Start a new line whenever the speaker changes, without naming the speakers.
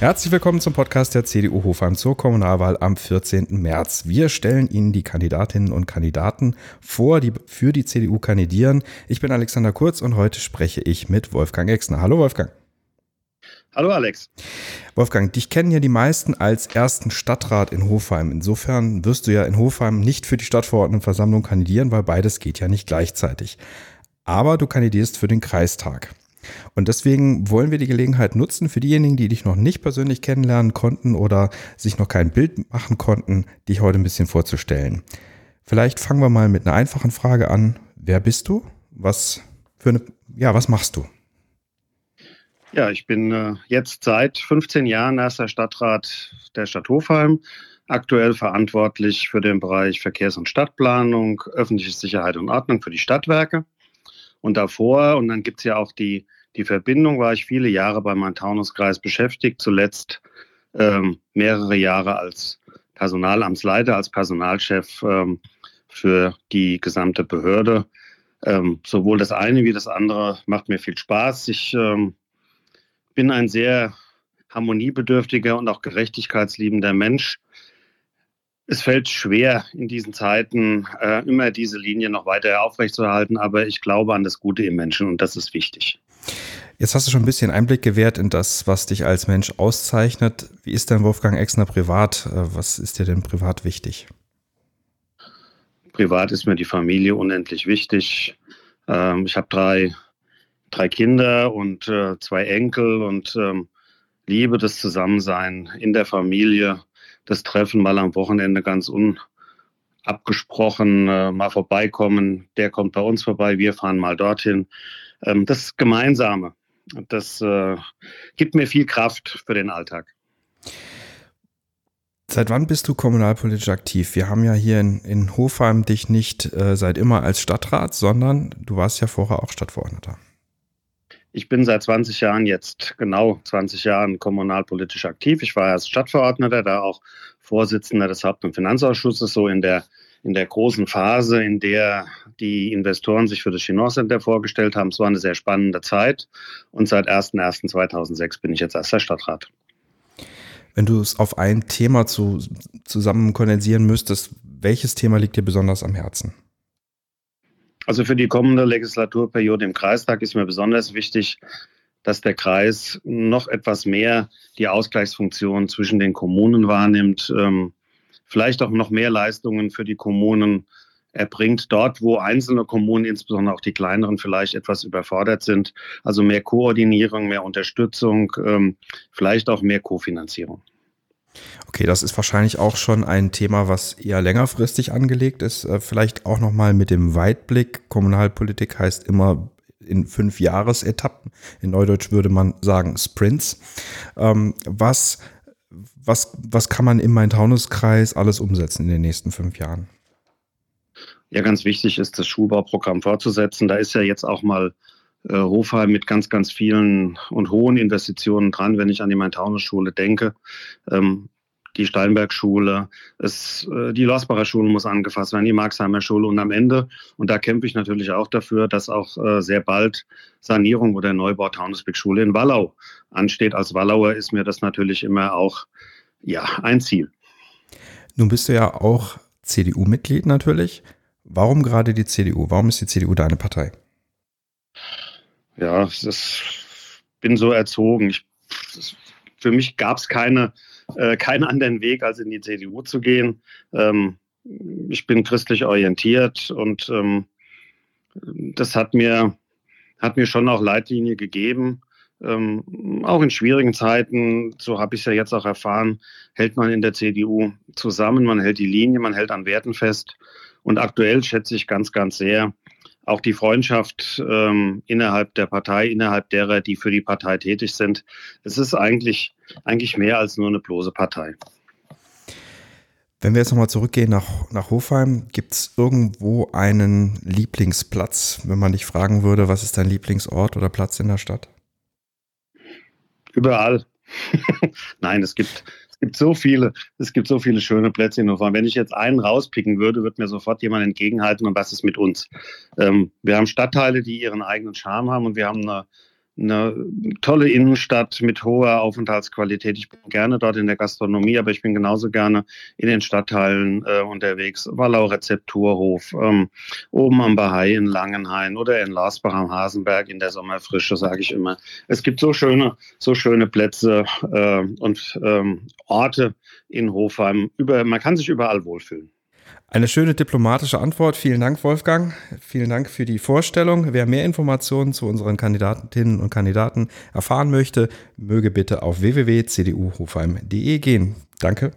Herzlich willkommen zum Podcast der CDU Hofheim zur Kommunalwahl am 14. März. Wir stellen Ihnen die Kandidatinnen und Kandidaten vor, die für die CDU kandidieren. Ich bin Alexander Kurz und heute spreche ich mit Wolfgang Exner. Hallo Wolfgang.
Hallo Alex.
Wolfgang, dich kennen ja die meisten als ersten Stadtrat in Hofheim. Insofern wirst du ja in Hofheim nicht für die Stadtverordnetenversammlung kandidieren, weil beides geht ja nicht gleichzeitig. Aber du kandidierst für den Kreistag. Und deswegen wollen wir die Gelegenheit nutzen für diejenigen, die dich noch nicht persönlich kennenlernen konnten oder sich noch kein Bild machen konnten, dich heute ein bisschen vorzustellen. Vielleicht fangen wir mal mit einer einfachen Frage an. Wer bist du? Was für eine, ja, was machst du?
Ja, ich bin äh, jetzt seit 15 Jahren erster Stadtrat der Stadt Hofheim, aktuell verantwortlich für den Bereich Verkehrs- und Stadtplanung, öffentliche Sicherheit und Ordnung für die Stadtwerke. Und davor, und dann gibt es ja auch die die Verbindung war ich viele Jahre beim Main-Taunus-Kreis beschäftigt, zuletzt ähm, mehrere Jahre als Personalamtsleiter, als Personalchef ähm, für die gesamte Behörde. Ähm, sowohl das eine wie das andere macht mir viel Spaß. Ich ähm, bin ein sehr harmoniebedürftiger und auch gerechtigkeitsliebender Mensch. Es fällt schwer in diesen Zeiten äh, immer diese Linie noch weiter aufrechtzuerhalten, aber ich glaube an das Gute im Menschen und das ist wichtig.
Jetzt hast du schon ein bisschen Einblick gewährt in das, was dich als Mensch auszeichnet. Wie ist denn Wolfgang Exner privat? Äh, was ist dir denn privat wichtig?
Privat ist mir die Familie unendlich wichtig. Ähm, ich habe drei, drei Kinder und äh, zwei Enkel und ähm, liebe das Zusammensein in der Familie, das Treffen mal am Wochenende ganz unabgesprochen, äh, mal vorbeikommen. Der kommt bei uns vorbei, wir fahren mal dorthin ähm, das Gemeinsame, das äh, gibt mir viel Kraft für den Alltag.
Seit wann bist du kommunalpolitisch aktiv? Wir haben ja hier in, in Hofheim dich nicht äh, seit immer als Stadtrat, sondern du warst ja vorher auch Stadtverordneter.
Ich bin seit 20 Jahren jetzt, genau 20 Jahren kommunalpolitisch aktiv. Ich war erst Stadtverordneter, da auch Vorsitzender des Haupt- und Finanzausschusses, so in der in der großen Phase, in der die Investoren sich für das Chinois Center vorgestellt haben. Es war eine sehr spannende Zeit. Und seit 01.01.2006 bin ich jetzt erster Stadtrat.
Wenn du es auf ein Thema zu, zusammen kondensieren müsstest, welches Thema liegt dir besonders am Herzen?
Also für die kommende Legislaturperiode im Kreistag ist mir besonders wichtig, dass der Kreis noch etwas mehr die Ausgleichsfunktion zwischen den Kommunen wahrnimmt. Ähm, vielleicht auch noch mehr Leistungen für die Kommunen erbringt, dort, wo einzelne Kommunen, insbesondere auch die kleineren, vielleicht etwas überfordert sind. Also mehr Koordinierung, mehr Unterstützung, ähm, vielleicht auch mehr Kofinanzierung.
Okay, das ist wahrscheinlich auch schon ein Thema, was eher längerfristig angelegt ist. Äh, vielleicht auch nochmal mit dem Weitblick. Kommunalpolitik heißt immer in fünf Jahresetappen. In Neudeutsch würde man sagen Sprints. Ähm, was was, was kann man im Main-Taunus-Kreis alles umsetzen in den nächsten fünf Jahren?
Ja, ganz wichtig ist, das Schulbauprogramm fortzusetzen. Da ist ja jetzt auch mal äh, Hofheim mit ganz, ganz vielen und hohen Investitionen dran, wenn ich an die Main-Taunus-Schule denke. Ähm, die Steinberg-Schule, äh, die Losbacher Schule muss angefasst werden, die Marxheimer Schule und am Ende, und da kämpfe ich natürlich auch dafür, dass auch äh, sehr bald Sanierung oder Neubau Taunusbeck-Schule in Wallau ansteht. Als Wallauer ist mir das natürlich immer auch ja, ein Ziel.
Nun bist du ja auch CDU-Mitglied natürlich. Warum gerade die CDU? Warum ist die CDU deine Partei?
Ja, das bin so erzogen. Ich, das, für mich gab es keine, äh, keinen anderen Weg, als in die CDU zu gehen. Ähm, ich bin christlich orientiert und ähm, das hat mir, hat mir schon auch Leitlinie gegeben. Ähm, auch in schwierigen Zeiten, so habe ich es ja jetzt auch erfahren, hält man in der CDU zusammen, man hält die Linie, man hält an Werten fest. Und aktuell schätze ich ganz, ganz sehr auch die Freundschaft ähm, innerhalb der Partei, innerhalb derer, die für die Partei tätig sind. Es ist eigentlich, eigentlich mehr als nur eine bloße Partei.
Wenn wir jetzt nochmal zurückgehen nach, nach Hofheim, gibt es irgendwo einen Lieblingsplatz, wenn man dich fragen würde, was ist dein Lieblingsort oder Platz in der Stadt?
Überall. Nein, es gibt, es gibt so viele, es gibt so viele schöne Plätze in Hannover. Wenn ich jetzt einen rauspicken würde, wird mir sofort jemand entgegenhalten und was ist mit uns? Ähm, wir haben Stadtteile, die ihren eigenen Charme haben und wir haben eine, eine tolle Innenstadt mit hoher Aufenthaltsqualität. Ich bin gerne dort in der Gastronomie, aber ich bin genauso gerne in den Stadtteilen äh, unterwegs. Wallau Rezepturhof, ähm, oben am Bahai in Langenhain oder in Larsbach am Hasenberg in der Sommerfrische, sage ich immer. Es gibt so schöne, so schöne Plätze äh, und ähm, Orte in Hofheim. Über, man kann sich überall wohlfühlen.
Eine schöne diplomatische Antwort. Vielen Dank, Wolfgang. Vielen Dank für die Vorstellung. Wer mehr Informationen zu unseren Kandidatinnen und Kandidaten erfahren möchte, möge bitte auf www.cduhofheim.de gehen. Danke